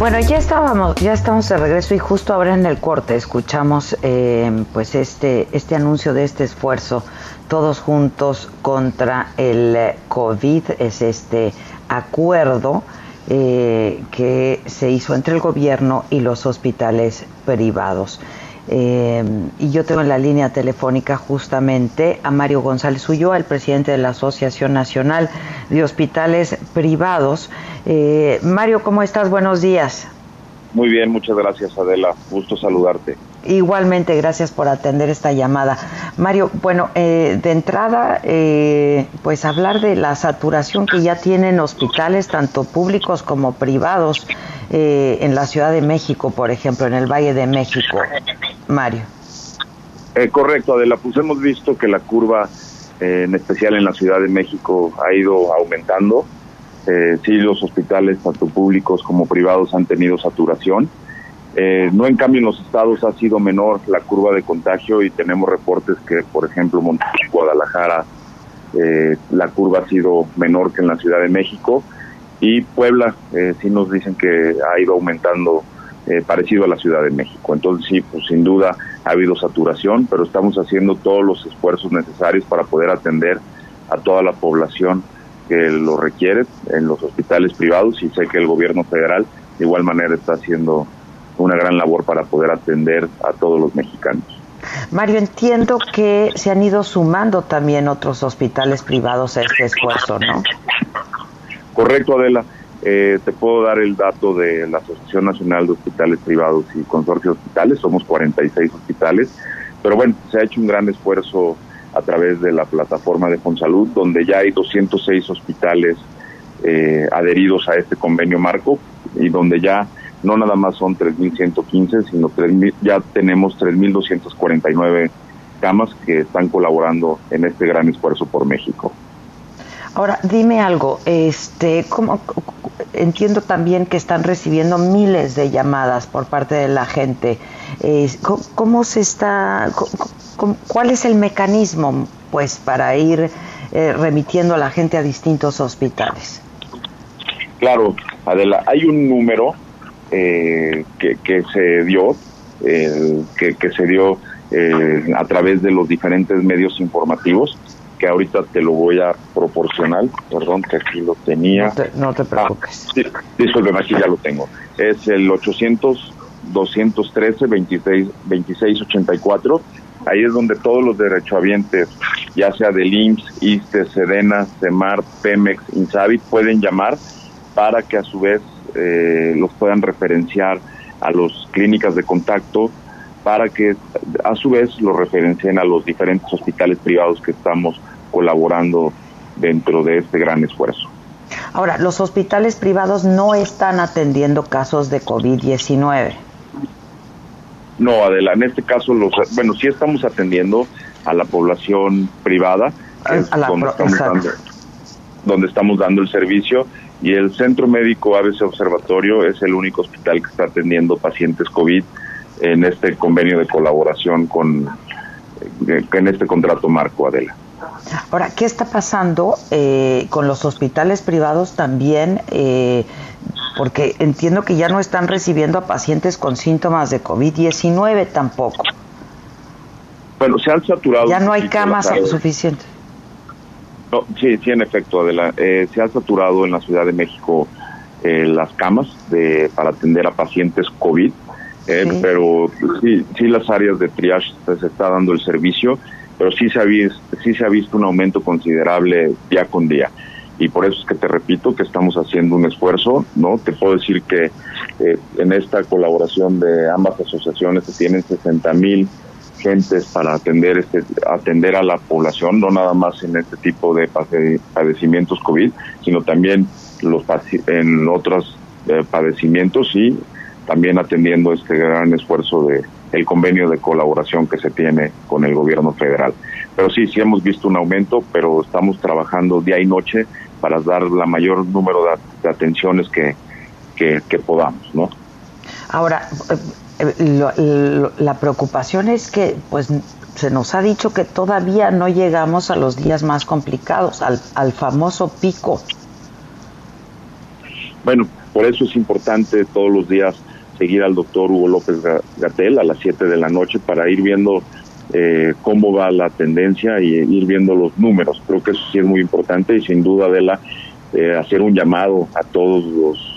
Bueno, ya estábamos, ya estamos de regreso y justo ahora en el corte escuchamos eh, pues este, este anuncio de este esfuerzo todos juntos contra el COVID, es este acuerdo eh, que se hizo entre el gobierno y los hospitales privados. Eh, y yo tengo en la línea telefónica justamente a Mario González Ulloa, el presidente de la Asociación Nacional de Hospitales Privados. Eh, Mario, ¿cómo estás? Buenos días. Muy bien, muchas gracias Adela. Gusto saludarte. Igualmente, gracias por atender esta llamada. Mario, bueno, eh, de entrada, eh, pues hablar de la saturación que ya tienen hospitales, tanto públicos como privados, eh, en la Ciudad de México, por ejemplo, en el Valle de México. Mario. correcto, Adela, pues hemos visto que la curva, en especial en la Ciudad de México, ha ido aumentando. sí, los hospitales, tanto públicos como privados, han tenido saturación eh, no en cambio en los estados ha sido menor la curva de contagio y tenemos reportes que, por ejemplo, Monterrey, Guadalajara, eh, la curva ha sido menor que en la Ciudad de México y Puebla eh, sí nos dicen que ha ido aumentando eh, parecido a la Ciudad de México. Entonces sí, pues sin duda ha habido saturación, pero estamos haciendo todos los esfuerzos necesarios para poder atender a toda la población que lo requiere en los hospitales privados y sé que el gobierno federal de igual manera está haciendo una gran labor para poder atender a todos los mexicanos. Mario, entiendo que se han ido sumando también otros hospitales privados a este esfuerzo, ¿no? Correcto, Adela. Eh, te puedo dar el dato de la Asociación Nacional de Hospitales Privados y Consorcio Hospitales, somos 46 hospitales, pero bueno, se ha hecho un gran esfuerzo a través de la plataforma de Fonsalud, donde ya hay 206 hospitales eh, adheridos a este convenio marco y donde ya no nada más son 3.115, sino 3, ya tenemos 3.249 camas que están colaborando en este gran esfuerzo por México. Ahora, dime algo, este, ¿cómo, entiendo también que están recibiendo miles de llamadas por parte de la gente. ¿cómo, se está, cuál es el mecanismo, pues, para ir eh, remitiendo a la gente a distintos hospitales? Claro, Adela, hay un número eh, que, se dio, que, que, se dio eh, a través de los diferentes medios informativos, que ahorita te lo voy a proporcionar, perdón, que aquí lo tenía. No te, preocupes. Ah, disculpen, aquí ya lo tengo. Es el 800 213 26 2684. Ahí es donde todos los derechohabientes, ya sea del IMSS, ISTE, SEDENA, CEMAR, PEMEX, INSABI, pueden llamar para que a su vez eh, los puedan referenciar a las clínicas de contacto para que a su vez lo referencien a los diferentes hospitales privados que estamos colaborando dentro de este gran esfuerzo. Ahora, los hospitales privados no están atendiendo casos de COVID-19. No, Adela, en este caso, los, bueno, sí estamos atendiendo a la población privada, donde, estamos dando, donde estamos dando el servicio y el Centro Médico ABC Observatorio es el único hospital que está atendiendo pacientes COVID en este convenio de colaboración con eh, en este contrato marco Adela. Ahora, ¿qué está pasando eh, con los hospitales privados también? Eh, porque entiendo que ya no están recibiendo a pacientes con síntomas de COVID-19 tampoco. Bueno, se han saturado. Ya no hay camas suficientes. No, sí, sí, en efecto, Adela. Eh, se ha saturado en la Ciudad de México eh, las camas de, para atender a pacientes COVID, eh, pero sí, sí las áreas de triage se está dando el servicio, pero sí se, ha visto, sí se ha visto un aumento considerable día con día. Y por eso es que te repito que estamos haciendo un esfuerzo, ¿no? Te puedo decir que en esta colaboración de ambas asociaciones se tienen 60 mil gentes para atender este atender a la población no nada más en este tipo de padecimientos covid sino también los en otros eh, padecimientos y también atendiendo este gran esfuerzo de el convenio de colaboración que se tiene con el gobierno federal pero sí sí hemos visto un aumento pero estamos trabajando día y noche para dar la mayor número de, atenciones que, que, que podamos no ahora la preocupación es que pues se nos ha dicho que todavía no llegamos a los días más complicados, al, famoso pico. Bueno, por eso es importante todos los días seguir al doctor Hugo López Gatel a las 7 de la noche para ir viendo eh, cómo va la tendencia y ir viendo los números. Creo que eso sí es muy importante y sin duda, de la eh, hacer un llamado a todos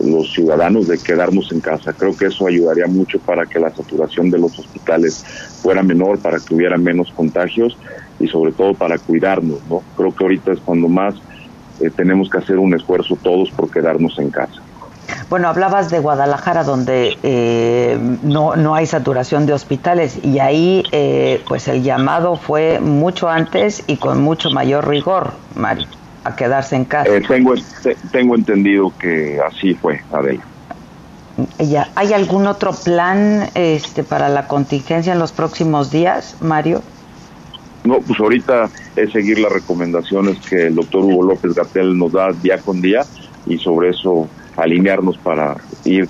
los, ciudadanos de quedarnos en casa. Creo que eso ayudaría mucho para que la saturación de los hospitales fuera menor, para que hubiera menos contagios y sobre todo para cuidarnos. ¿no? Creo que ahorita es cuando más eh, tenemos que hacer un esfuerzo todos por quedarnos en casa. Bueno, hablabas de Guadalajara donde eh, no, no hay saturación de hospitales y ahí pues el llamado fue mucho antes y con mucho mayor rigor, Mari a quedarse en casa. Eh, tengo, tengo entendido que así fue, Adela. ¿Ya? ¿Hay algún otro plan este, para la contingencia en los próximos días, Mario? No, pues ahorita es seguir las recomendaciones que el doctor Hugo López Gatel nos da día con día y sobre eso alinearnos para ir,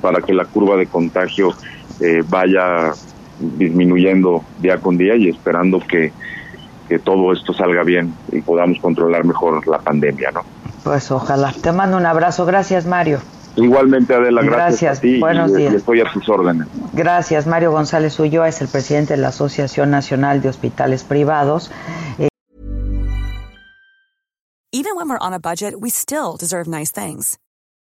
para que la curva de contagio eh, vaya disminuyendo día con día y esperando que que todo esto salga bien y podamos controlar mejor la pandemia, ¿no? Pues ojalá. Te mando un abrazo. Gracias, Mario. Igualmente, Adela, gracias, a ti. Buenos días. estoy a tus órdenes. Gracias. Mario González Ulloa es el presidente de la Asociación Nacional de Hospitales Privados. Eh, Even when we're on a budget, we still deserve nice things.